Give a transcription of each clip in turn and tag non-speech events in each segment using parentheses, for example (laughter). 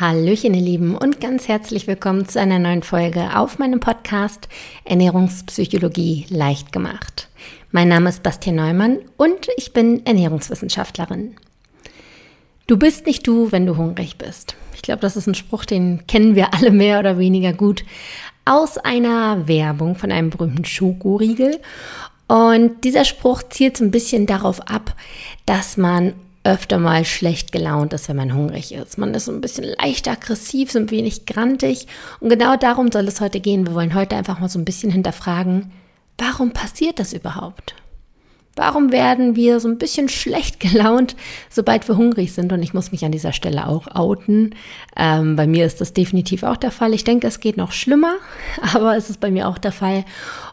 Hallöchen, ihr Lieben, und ganz herzlich willkommen zu einer neuen Folge auf meinem Podcast Ernährungspsychologie leicht gemacht. Mein Name ist Bastian Neumann und ich bin Ernährungswissenschaftlerin. Du bist nicht du, wenn du hungrig bist. Ich glaube, das ist ein Spruch, den kennen wir alle mehr oder weniger gut aus einer Werbung von einem berühmten Schokoriegel. Und dieser Spruch zielt so ein bisschen darauf ab, dass man öfter mal schlecht gelaunt ist, wenn man hungrig ist. Man ist so ein bisschen leicht aggressiv, so ein wenig grantig. Und genau darum soll es heute gehen. Wir wollen heute einfach mal so ein bisschen hinterfragen, warum passiert das überhaupt? Warum werden wir so ein bisschen schlecht gelaunt, sobald wir hungrig sind? Und ich muss mich an dieser Stelle auch outen. Ähm, bei mir ist das definitiv auch der Fall. Ich denke, es geht noch schlimmer, (laughs) aber es ist bei mir auch der Fall.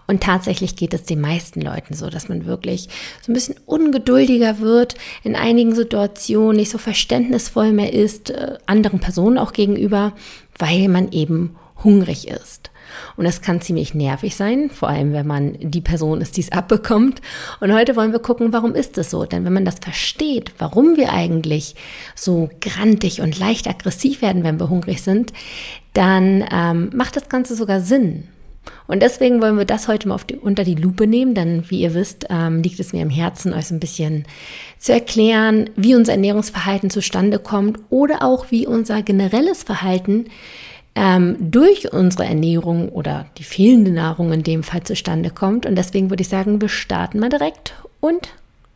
Und tatsächlich geht es den meisten Leuten so, dass man wirklich so ein bisschen ungeduldiger wird, in einigen Situationen nicht so verständnisvoll mehr ist, äh, anderen Personen auch gegenüber, weil man eben hungrig ist. Und das kann ziemlich nervig sein, vor allem wenn man die Person ist, die es abbekommt. Und heute wollen wir gucken, warum ist es so? Denn wenn man das versteht, warum wir eigentlich so grantig und leicht aggressiv werden, wenn wir hungrig sind, dann ähm, macht das Ganze sogar Sinn. Und deswegen wollen wir das heute mal die, unter die Lupe nehmen, denn wie ihr wisst, ähm, liegt es mir im Herzen, euch so ein bisschen zu erklären, wie unser Ernährungsverhalten zustande kommt oder auch wie unser generelles Verhalten ähm, durch unsere Ernährung oder die fehlende Nahrung in dem Fall zustande kommt. Und deswegen würde ich sagen, wir starten mal direkt und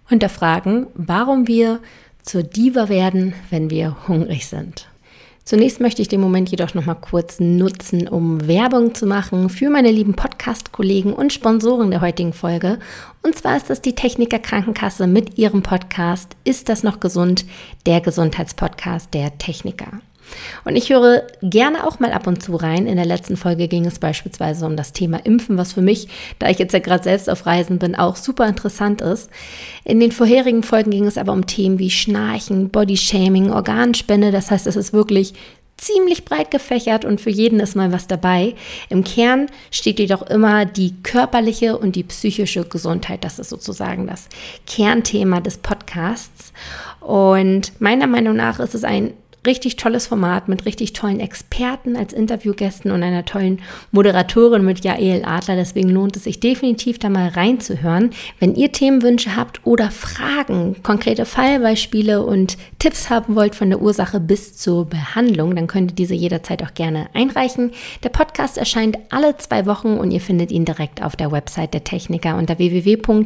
hinterfragen, warum wir zur Diva werden, wenn wir hungrig sind. Zunächst möchte ich den Moment jedoch noch mal kurz nutzen, um Werbung zu machen für meine lieben Podcast-Kollegen und Sponsoren der heutigen Folge. Und zwar ist das die Techniker Krankenkasse mit ihrem Podcast Ist das noch gesund? Der Gesundheitspodcast der Techniker. Und ich höre gerne auch mal ab und zu rein. In der letzten Folge ging es beispielsweise um das Thema Impfen, was für mich, da ich jetzt ja gerade selbst auf Reisen bin, auch super interessant ist. In den vorherigen Folgen ging es aber um Themen wie Schnarchen, Bodyshaming, Organspende. Das heißt, es ist wirklich ziemlich breit gefächert und für jeden ist mal was dabei. Im Kern steht jedoch immer die körperliche und die psychische Gesundheit. Das ist sozusagen das Kernthema des Podcasts. Und meiner Meinung nach ist es ein richtig tolles Format mit richtig tollen Experten als Interviewgästen und einer tollen Moderatorin mit Jael Adler. Deswegen lohnt es sich definitiv da mal reinzuhören. Wenn ihr Themenwünsche habt oder Fragen, konkrete Fallbeispiele und Tipps haben wollt von der Ursache bis zur Behandlung, dann könnt ihr diese jederzeit auch gerne einreichen. Der Podcast erscheint alle zwei Wochen und ihr findet ihn direkt auf der Website der Techniker unter www.tk.de.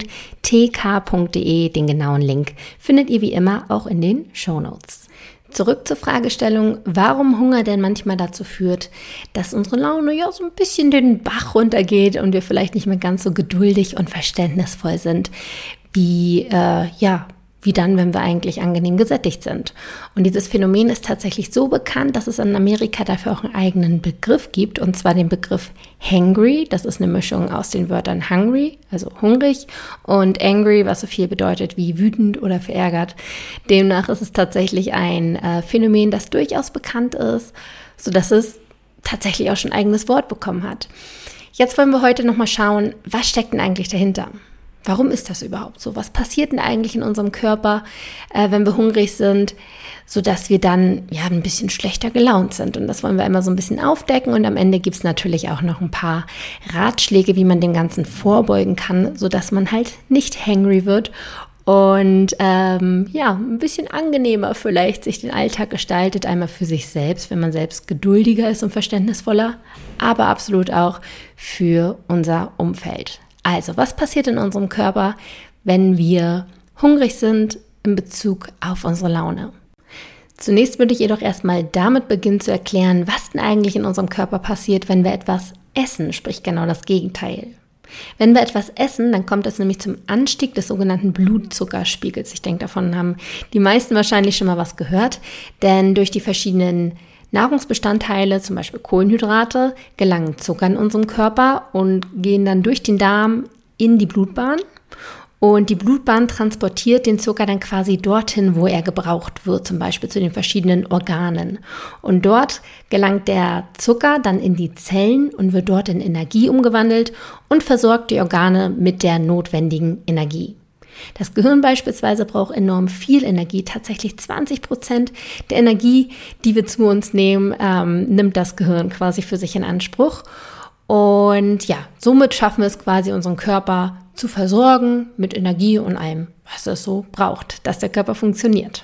Den genauen Link findet ihr wie immer auch in den Show Notes. Zurück zur Fragestellung, warum Hunger denn manchmal dazu führt, dass unsere Laune ja so ein bisschen den Bach runtergeht und wir vielleicht nicht mehr ganz so geduldig und verständnisvoll sind, wie äh, ja wie dann, wenn wir eigentlich angenehm gesättigt sind. Und dieses Phänomen ist tatsächlich so bekannt, dass es in Amerika dafür auch einen eigenen Begriff gibt, und zwar den Begriff hangry. Das ist eine Mischung aus den Wörtern hungry, also hungrig, und angry, was so viel bedeutet wie wütend oder verärgert. Demnach ist es tatsächlich ein äh, Phänomen, das durchaus bekannt ist, sodass es tatsächlich auch schon ein eigenes Wort bekommen hat. Jetzt wollen wir heute nochmal schauen, was steckt denn eigentlich dahinter? Warum ist das überhaupt so? Was passiert denn eigentlich in unserem Körper, äh, wenn wir hungrig sind, sodass wir dann ja ein bisschen schlechter gelaunt sind? Und das wollen wir immer so ein bisschen aufdecken. Und am Ende gibt es natürlich auch noch ein paar Ratschläge, wie man dem Ganzen vorbeugen kann, sodass man halt nicht hangry wird und ähm, ja, ein bisschen angenehmer vielleicht sich den Alltag gestaltet, einmal für sich selbst, wenn man selbst geduldiger ist und verständnisvoller, aber absolut auch für unser Umfeld. Also, was passiert in unserem Körper, wenn wir hungrig sind in Bezug auf unsere Laune? Zunächst würde ich jedoch erstmal damit beginnen zu erklären, was denn eigentlich in unserem Körper passiert, wenn wir etwas essen, sprich genau das Gegenteil. Wenn wir etwas essen, dann kommt es nämlich zum Anstieg des sogenannten Blutzuckerspiegels. Ich denke, davon haben die meisten wahrscheinlich schon mal was gehört, denn durch die verschiedenen Nahrungsbestandteile, zum Beispiel Kohlenhydrate, gelangen Zucker in unserem Körper und gehen dann durch den Darm in die Blutbahn. Und die Blutbahn transportiert den Zucker dann quasi dorthin, wo er gebraucht wird, zum Beispiel zu den verschiedenen Organen. Und dort gelangt der Zucker dann in die Zellen und wird dort in Energie umgewandelt und versorgt die Organe mit der notwendigen Energie. Das Gehirn beispielsweise braucht enorm viel Energie. Tatsächlich 20 Prozent der Energie, die wir zu uns nehmen, ähm, nimmt das Gehirn quasi für sich in Anspruch. Und ja, somit schaffen wir es quasi, unseren Körper zu versorgen mit Energie und allem, was es so braucht, dass der Körper funktioniert.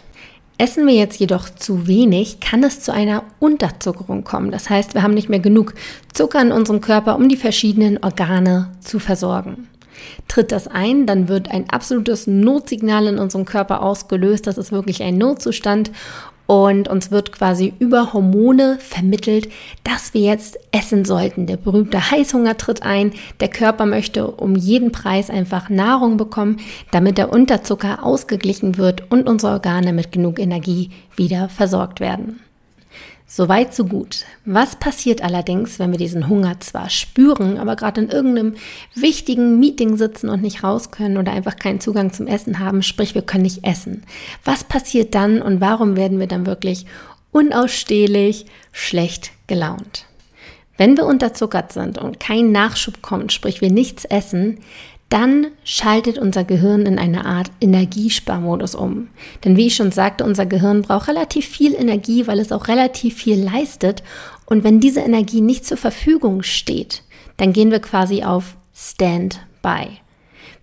Essen wir jetzt jedoch zu wenig, kann es zu einer Unterzuckerung kommen. Das heißt, wir haben nicht mehr genug Zucker in unserem Körper, um die verschiedenen Organe zu versorgen. Tritt das ein, dann wird ein absolutes Notsignal in unserem Körper ausgelöst. Das ist wirklich ein Notzustand und uns wird quasi über Hormone vermittelt, dass wir jetzt essen sollten. Der berühmte Heißhunger tritt ein. Der Körper möchte um jeden Preis einfach Nahrung bekommen, damit der Unterzucker ausgeglichen wird und unsere Organe mit genug Energie wieder versorgt werden. Soweit, so gut. Was passiert allerdings, wenn wir diesen Hunger zwar spüren, aber gerade in irgendeinem wichtigen Meeting sitzen und nicht raus können oder einfach keinen Zugang zum Essen haben, sprich wir können nicht essen? Was passiert dann und warum werden wir dann wirklich unausstehlich schlecht gelaunt? Wenn wir unterzuckert sind und kein Nachschub kommt, sprich wir nichts essen, dann schaltet unser Gehirn in eine Art Energiesparmodus um. Denn wie ich schon sagte, unser Gehirn braucht relativ viel Energie, weil es auch relativ viel leistet. Und wenn diese Energie nicht zur Verfügung steht, dann gehen wir quasi auf Standby.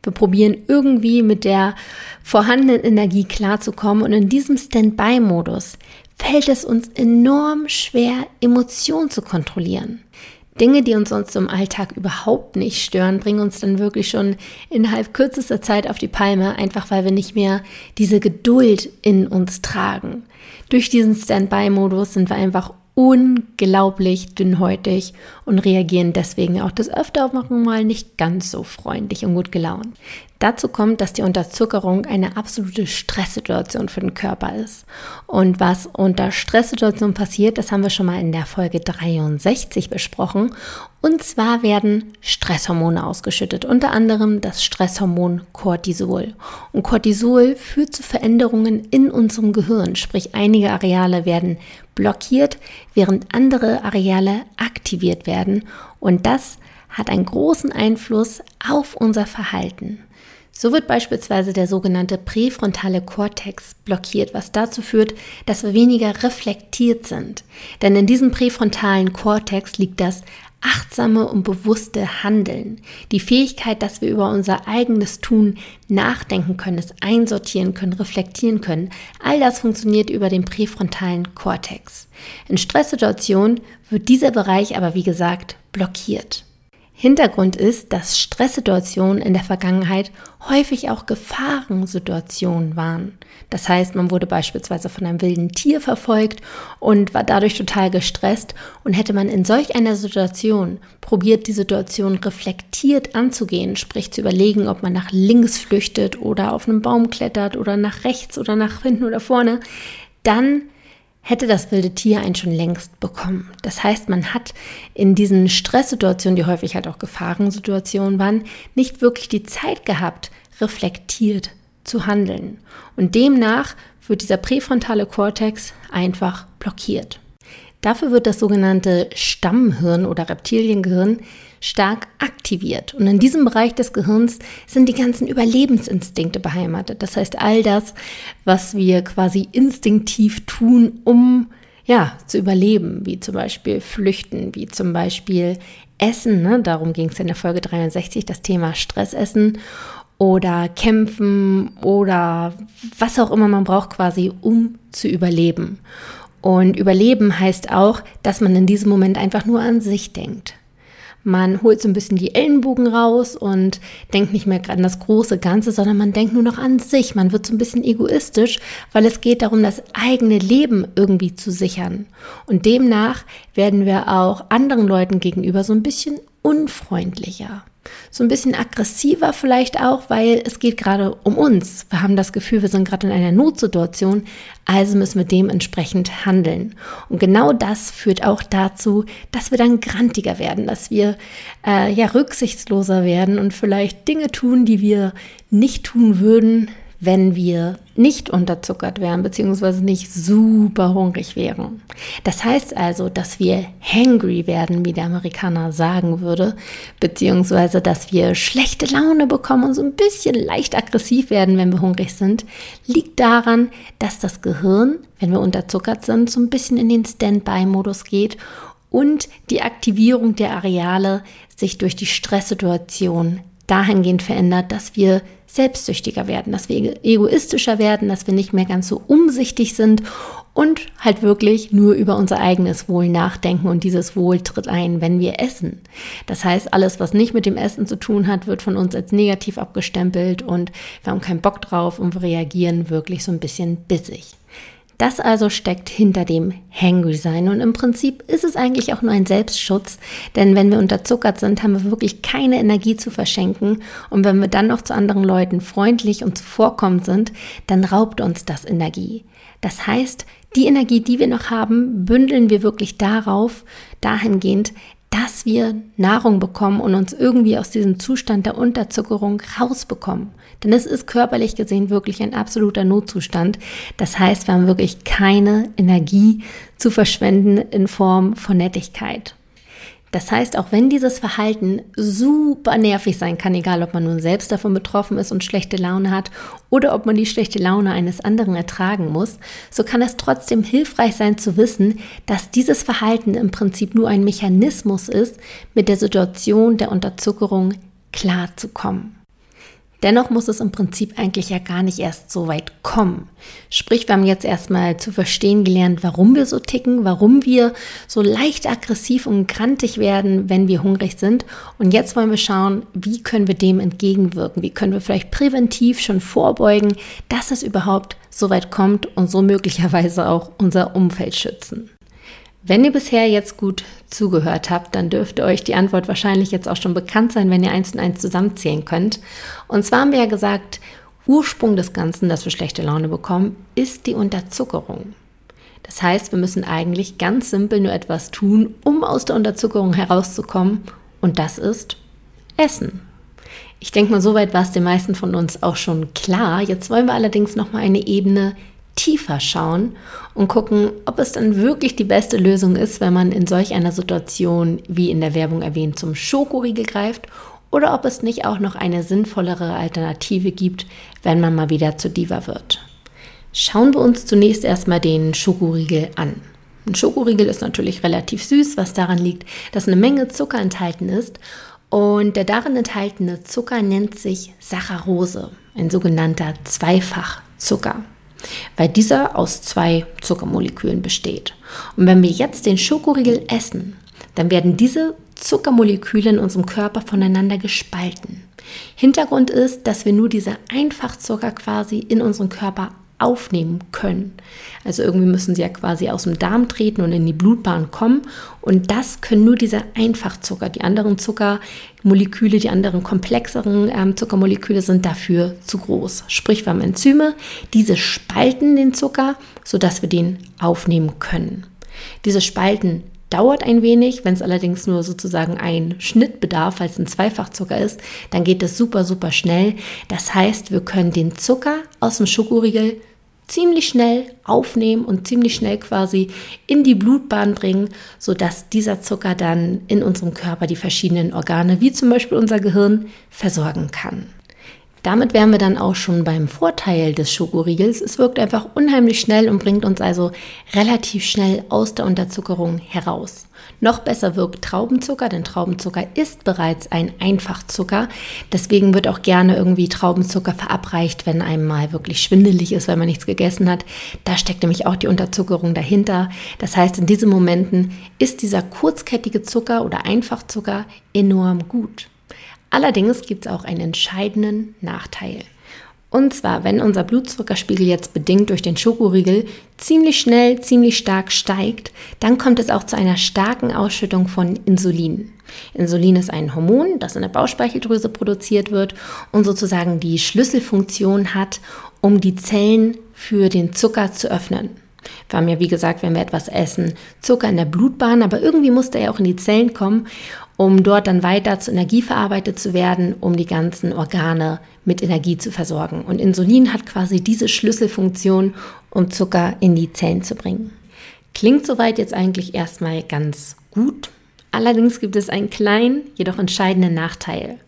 Wir probieren irgendwie mit der vorhandenen Energie klarzukommen und in diesem Standby-Modus fällt es uns enorm schwer, Emotionen zu kontrollieren. Dinge, die uns sonst im Alltag überhaupt nicht stören, bringen uns dann wirklich schon innerhalb kürzester Zeit auf die Palme, einfach weil wir nicht mehr diese Geduld in uns tragen. Durch diesen Standby-Modus sind wir einfach unglaublich dünnhäutig und reagieren deswegen auch das öfter mal nicht ganz so freundlich und gut gelaunt. Dazu kommt, dass die Unterzuckerung eine absolute Stresssituation für den Körper ist. Und was unter Stresssituationen passiert, das haben wir schon mal in der Folge 63 besprochen. Und zwar werden Stresshormone ausgeschüttet, unter anderem das Stresshormon Cortisol. Und Cortisol führt zu Veränderungen in unserem Gehirn, sprich einige Areale werden blockiert, während andere Areale aktiviert werden. Und das hat einen großen Einfluss auf unser Verhalten. So wird beispielsweise der sogenannte präfrontale Kortex blockiert, was dazu führt, dass wir weniger reflektiert sind. Denn in diesem präfrontalen Kortex liegt das achtsame und bewusste Handeln, die Fähigkeit, dass wir über unser eigenes Tun nachdenken können, es einsortieren können, reflektieren können. All das funktioniert über den präfrontalen Kortex. In Stresssituationen wird dieser Bereich aber, wie gesagt, blockiert. Hintergrund ist, dass Stresssituationen in der Vergangenheit häufig auch Gefahrensituationen waren. Das heißt, man wurde beispielsweise von einem wilden Tier verfolgt und war dadurch total gestresst und hätte man in solch einer Situation probiert, die Situation reflektiert anzugehen, sprich zu überlegen, ob man nach links flüchtet oder auf einen Baum klettert oder nach rechts oder nach hinten oder vorne, dann hätte das wilde Tier einen schon längst bekommen. Das heißt, man hat in diesen Stresssituationen, die häufig halt auch Gefahrensituationen waren, nicht wirklich die Zeit gehabt, reflektiert zu handeln. Und demnach wird dieser präfrontale Kortex einfach blockiert. Dafür wird das sogenannte Stammhirn oder Reptiliengehirn stark aktiviert. Und in diesem Bereich des Gehirns sind die ganzen Überlebensinstinkte beheimatet. Das heißt, all das, was wir quasi instinktiv tun, um ja, zu überleben, wie zum Beispiel flüchten, wie zum Beispiel Essen, ne? darum ging es in der Folge 63, das Thema Stressessen oder kämpfen oder was auch immer man braucht quasi, um zu überleben. Und überleben heißt auch, dass man in diesem Moment einfach nur an sich denkt. Man holt so ein bisschen die Ellenbogen raus und denkt nicht mehr an das große Ganze, sondern man denkt nur noch an sich. Man wird so ein bisschen egoistisch, weil es geht darum, das eigene Leben irgendwie zu sichern. Und demnach werden wir auch anderen Leuten gegenüber so ein bisschen unfreundlicher so ein bisschen aggressiver vielleicht auch, weil es geht gerade um uns. Wir haben das Gefühl, wir sind gerade in einer Notsituation, also müssen wir dementsprechend handeln. Und genau das führt auch dazu, dass wir dann grantiger werden, dass wir äh, ja rücksichtsloser werden und vielleicht Dinge tun, die wir nicht tun würden, wenn wir nicht unterzuckert wären, beziehungsweise nicht super hungrig wären. Das heißt also, dass wir hangry werden, wie der Amerikaner sagen würde, beziehungsweise dass wir schlechte Laune bekommen und so ein bisschen leicht aggressiv werden, wenn wir hungrig sind, liegt daran, dass das Gehirn, wenn wir unterzuckert sind, so ein bisschen in den Standby-Modus geht und die Aktivierung der Areale sich durch die Stresssituation dahingehend verändert, dass wir selbstsüchtiger werden, dass wir egoistischer werden, dass wir nicht mehr ganz so umsichtig sind und halt wirklich nur über unser eigenes Wohl nachdenken und dieses Wohl tritt ein, wenn wir essen. Das heißt, alles, was nicht mit dem Essen zu tun hat, wird von uns als negativ abgestempelt und wir haben keinen Bock drauf und wir reagieren wirklich so ein bisschen bissig. Das also steckt hinter dem Hangry sein und im Prinzip ist es eigentlich auch nur ein Selbstschutz, denn wenn wir unterzuckert sind, haben wir wirklich keine Energie zu verschenken. Und wenn wir dann noch zu anderen Leuten freundlich und zuvorkommend sind, dann raubt uns das Energie. Das heißt, die Energie, die wir noch haben, bündeln wir wirklich darauf, dahingehend, dass wir Nahrung bekommen und uns irgendwie aus diesem Zustand der Unterzuckerung rausbekommen. Denn es ist körperlich gesehen wirklich ein absoluter Notzustand. Das heißt, wir haben wirklich keine Energie zu verschwenden in Form von Nettigkeit. Das heißt, auch wenn dieses Verhalten super nervig sein kann, egal ob man nun selbst davon betroffen ist und schlechte Laune hat oder ob man die schlechte Laune eines anderen ertragen muss, so kann es trotzdem hilfreich sein zu wissen, dass dieses Verhalten im Prinzip nur ein Mechanismus ist, mit der Situation der Unterzuckerung klarzukommen. Dennoch muss es im Prinzip eigentlich ja gar nicht erst so weit kommen. Sprich, wir haben jetzt erstmal zu verstehen gelernt, warum wir so ticken, warum wir so leicht aggressiv und grantig werden, wenn wir hungrig sind. Und jetzt wollen wir schauen, wie können wir dem entgegenwirken? Wie können wir vielleicht präventiv schon vorbeugen, dass es überhaupt so weit kommt und so möglicherweise auch unser Umfeld schützen? Wenn ihr bisher jetzt gut zugehört habt, dann dürfte euch die Antwort wahrscheinlich jetzt auch schon bekannt sein, wenn ihr eins und eins zusammenzählen könnt. Und zwar haben wir ja gesagt, Ursprung des Ganzen, dass wir schlechte Laune bekommen, ist die Unterzuckerung. Das heißt, wir müssen eigentlich ganz simpel nur etwas tun, um aus der Unterzuckerung herauszukommen. Und das ist Essen. Ich denke mal, soweit war es den meisten von uns auch schon klar. Jetzt wollen wir allerdings noch mal eine Ebene tiefer schauen und gucken, ob es dann wirklich die beste Lösung ist, wenn man in solch einer Situation, wie in der Werbung erwähnt, zum Schokoriegel greift oder ob es nicht auch noch eine sinnvollere Alternative gibt, wenn man mal wieder zu Diva wird. Schauen wir uns zunächst erstmal den Schokoriegel an. Ein Schokoriegel ist natürlich relativ süß, was daran liegt, dass eine Menge Zucker enthalten ist. Und der darin enthaltene Zucker nennt sich Saccharose, ein sogenannter Zweifachzucker weil dieser aus zwei Zuckermolekülen besteht. Und wenn wir jetzt den Schokoriegel essen, dann werden diese Zuckermoleküle in unserem Körper voneinander gespalten. Hintergrund ist, dass wir nur diese Einfachzucker quasi in unseren Körper aufnehmen können. Also irgendwie müssen sie ja quasi aus dem Darm treten und in die Blutbahn kommen. Und das können nur diese Einfachzucker. Die anderen Zuckermoleküle, die anderen komplexeren ähm, Zuckermoleküle sind dafür zu groß. Sprich, wir haben Enzyme, diese spalten den Zucker, sodass wir den aufnehmen können. Diese Spalten dauert ein wenig. Wenn es allerdings nur sozusagen ein Schnitt bedarf, weil es ein Zweifachzucker ist, dann geht es super, super schnell. Das heißt, wir können den Zucker aus dem Schokoriegel ziemlich schnell aufnehmen und ziemlich schnell quasi in die Blutbahn bringen, sodass dieser Zucker dann in unserem Körper die verschiedenen Organe, wie zum Beispiel unser Gehirn, versorgen kann. Damit wären wir dann auch schon beim Vorteil des Schokoriegels. Es wirkt einfach unheimlich schnell und bringt uns also relativ schnell aus der Unterzuckerung heraus. Noch besser wirkt Traubenzucker, denn Traubenzucker ist bereits ein Einfachzucker. Deswegen wird auch gerne irgendwie Traubenzucker verabreicht, wenn einem mal wirklich schwindelig ist, weil man nichts gegessen hat. Da steckt nämlich auch die Unterzuckerung dahinter. Das heißt, in diesen Momenten ist dieser kurzkettige Zucker oder Einfachzucker enorm gut. Allerdings gibt es auch einen entscheidenden Nachteil. Und zwar, wenn unser Blutzuckerspiegel jetzt bedingt durch den Schokoriegel ziemlich schnell, ziemlich stark steigt, dann kommt es auch zu einer starken Ausschüttung von Insulin. Insulin ist ein Hormon, das in der Bauchspeicheldrüse produziert wird und sozusagen die Schlüsselfunktion hat, um die Zellen für den Zucker zu öffnen. Wir haben ja, wie gesagt, wenn wir etwas essen, Zucker in der Blutbahn, aber irgendwie muss der ja auch in die Zellen kommen. Um dort dann weiter zu Energie verarbeitet zu werden, um die ganzen Organe mit Energie zu versorgen. Und Insulin hat quasi diese Schlüsselfunktion, um Zucker in die Zellen zu bringen. Klingt soweit jetzt eigentlich erstmal ganz gut. Allerdings gibt es einen kleinen, jedoch entscheidenden Nachteil.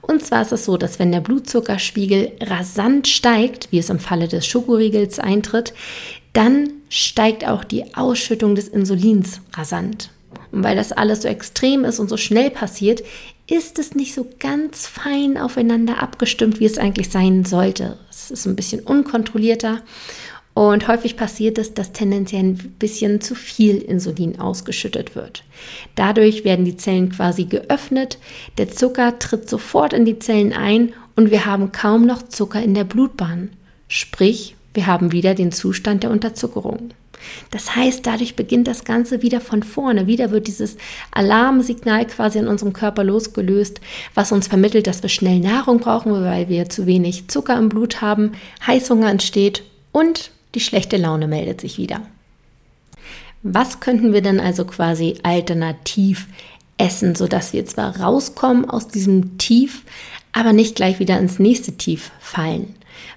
Und zwar ist es so, dass wenn der Blutzuckerspiegel rasant steigt, wie es im Falle des Schokoriegels eintritt, dann steigt auch die Ausschüttung des Insulins rasant. Und weil das alles so extrem ist und so schnell passiert, ist es nicht so ganz fein aufeinander abgestimmt, wie es eigentlich sein sollte. Es ist ein bisschen unkontrollierter und häufig passiert es, dass tendenziell ein bisschen zu viel Insulin ausgeschüttet wird. Dadurch werden die Zellen quasi geöffnet, der Zucker tritt sofort in die Zellen ein und wir haben kaum noch Zucker in der Blutbahn. Sprich, wir haben wieder den Zustand der Unterzuckerung. Das heißt, dadurch beginnt das Ganze wieder von vorne. Wieder wird dieses Alarmsignal quasi in unserem Körper losgelöst, was uns vermittelt, dass wir schnell Nahrung brauchen, weil wir zu wenig Zucker im Blut haben, Heißhunger entsteht und die schlechte Laune meldet sich wieder. Was könnten wir denn also quasi alternativ essen, sodass wir zwar rauskommen aus diesem Tief, aber nicht gleich wieder ins nächste Tief fallen?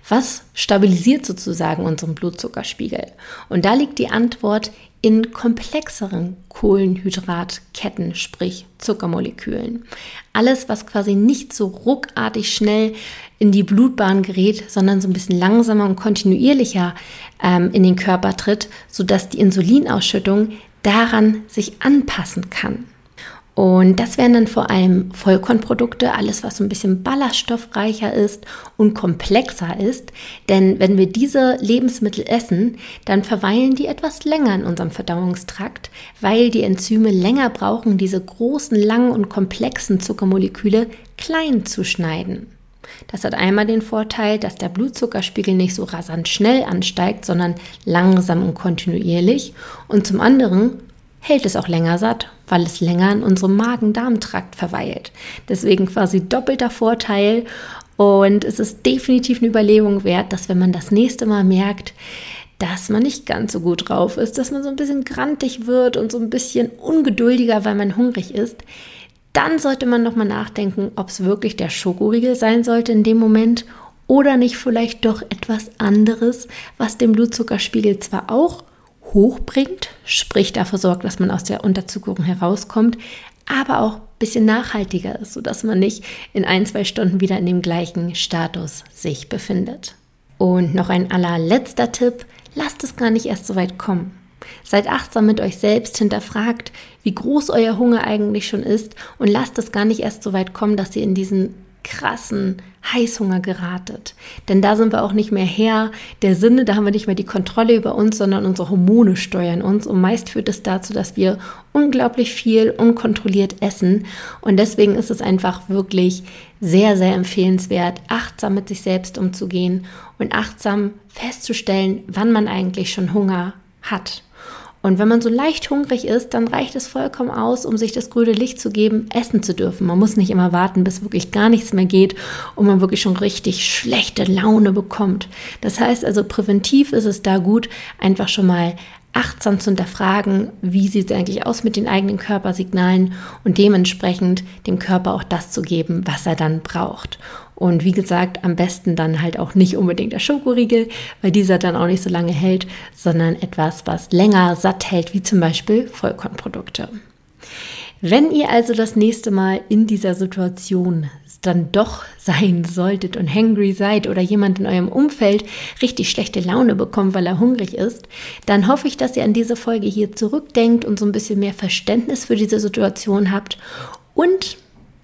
Was stabilisiert sozusagen unseren Blutzuckerspiegel? Und da liegt die Antwort in komplexeren Kohlenhydratketten, sprich Zuckermolekülen. Alles, was quasi nicht so ruckartig schnell in die Blutbahn gerät, sondern so ein bisschen langsamer und kontinuierlicher ähm, in den Körper tritt, sodass die Insulinausschüttung daran sich anpassen kann. Und das wären dann vor allem Vollkornprodukte, alles was so ein bisschen ballaststoffreicher ist und komplexer ist. Denn wenn wir diese Lebensmittel essen, dann verweilen die etwas länger in unserem Verdauungstrakt, weil die Enzyme länger brauchen, diese großen, langen und komplexen Zuckermoleküle klein zu schneiden. Das hat einmal den Vorteil, dass der Blutzuckerspiegel nicht so rasant schnell ansteigt, sondern langsam und kontinuierlich. Und zum anderen hält es auch länger satt, weil es länger in unserem Magen-Darm-Trakt verweilt. Deswegen quasi doppelter Vorteil und es ist definitiv eine Überlegung wert, dass wenn man das nächste Mal merkt, dass man nicht ganz so gut drauf ist, dass man so ein bisschen grantig wird und so ein bisschen ungeduldiger, weil man hungrig ist, dann sollte man nochmal nachdenken, ob es wirklich der Schokoriegel sein sollte in dem Moment oder nicht vielleicht doch etwas anderes, was den Blutzuckerspiegel zwar auch hochbringt, sprich dafür sorgt, dass man aus der Unterzuckerung herauskommt, aber auch ein bisschen nachhaltiger ist, sodass man nicht in ein, zwei Stunden wieder in dem gleichen Status sich befindet. Und noch ein allerletzter Tipp, lasst es gar nicht erst so weit kommen. Seid achtsam mit euch selbst, hinterfragt, wie groß euer Hunger eigentlich schon ist und lasst es gar nicht erst so weit kommen, dass ihr in diesen krassen Heißhunger geratet. Denn da sind wir auch nicht mehr Herr der Sinne, da haben wir nicht mehr die Kontrolle über uns, sondern unsere Hormone steuern uns. Und meist führt es dazu, dass wir unglaublich viel unkontrolliert essen. Und deswegen ist es einfach wirklich sehr, sehr empfehlenswert, achtsam mit sich selbst umzugehen und achtsam festzustellen, wann man eigentlich schon Hunger hat. Und wenn man so leicht hungrig ist, dann reicht es vollkommen aus, um sich das grüne Licht zu geben, essen zu dürfen. Man muss nicht immer warten, bis wirklich gar nichts mehr geht und man wirklich schon richtig schlechte Laune bekommt. Das heißt also, präventiv ist es da gut, einfach schon mal achtsam zu hinterfragen, wie sieht es eigentlich aus mit den eigenen Körpersignalen und dementsprechend dem Körper auch das zu geben, was er dann braucht. Und wie gesagt, am besten dann halt auch nicht unbedingt der Schokoriegel, weil dieser dann auch nicht so lange hält, sondern etwas, was länger satt hält, wie zum Beispiel Vollkornprodukte. Wenn ihr also das nächste Mal in dieser Situation dann doch sein solltet und hangry seid oder jemand in eurem Umfeld richtig schlechte Laune bekommt, weil er hungrig ist, dann hoffe ich, dass ihr an diese Folge hier zurückdenkt und so ein bisschen mehr Verständnis für diese Situation habt und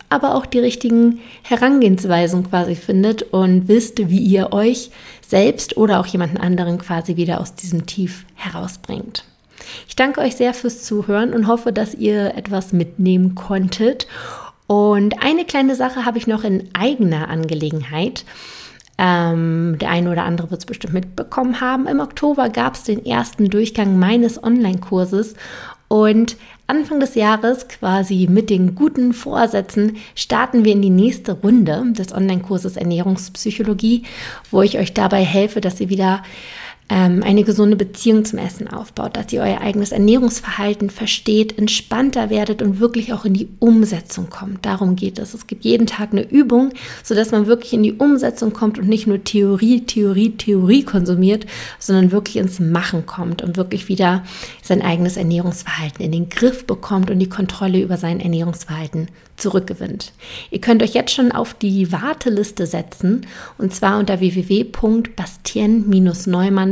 aber auch die richtigen Herangehensweisen quasi findet und wisst, wie ihr euch selbst oder auch jemanden anderen quasi wieder aus diesem Tief herausbringt. Ich danke euch sehr fürs Zuhören und hoffe, dass ihr etwas mitnehmen konntet. Und eine kleine Sache habe ich noch in eigener Angelegenheit. Ähm, der eine oder andere wird es bestimmt mitbekommen haben. Im Oktober gab es den ersten Durchgang meines Online-Kurses und Anfang des Jahres, quasi mit den guten Vorsätzen, starten wir in die nächste Runde des Online-Kurses Ernährungspsychologie, wo ich euch dabei helfe, dass ihr wieder ähm, eine gesunde Beziehung zum Essen aufbaut, dass ihr euer eigenes Ernährungsverhalten versteht, entspannter werdet und wirklich auch in die Umsetzung kommt. Darum geht es. Es gibt jeden Tag eine Übung, sodass man wirklich in die Umsetzung kommt und nicht nur Theorie, Theorie, Theorie konsumiert, sondern wirklich ins Machen kommt und wirklich wieder sein eigenes Ernährungsverhalten in den Griff bekommt und die Kontrolle über sein Ernährungsverhalten zurückgewinnt. Ihr könnt euch jetzt schon auf die Warteliste setzen und zwar unter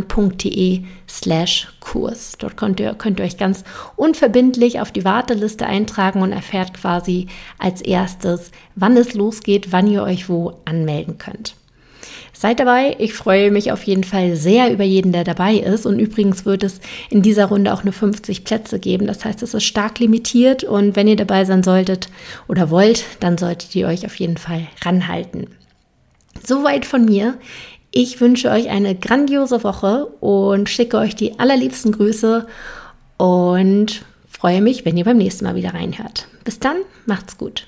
www.bastien-neumann.de slash Kurs. Dort könnt ihr, könnt ihr euch ganz unverbindlich auf die Warteliste eintragen und erfährt quasi als erstes, wann es losgeht, wann ihr euch wo anmelden könnt. Seid dabei. Ich freue mich auf jeden Fall sehr über jeden, der dabei ist. Und übrigens wird es in dieser Runde auch nur 50 Plätze geben. Das heißt, es ist stark limitiert. Und wenn ihr dabei sein solltet oder wollt, dann solltet ihr euch auf jeden Fall ranhalten. Soweit von mir. Ich wünsche euch eine grandiose Woche und schicke euch die allerliebsten Grüße und freue mich, wenn ihr beim nächsten Mal wieder reinhört. Bis dann, macht's gut.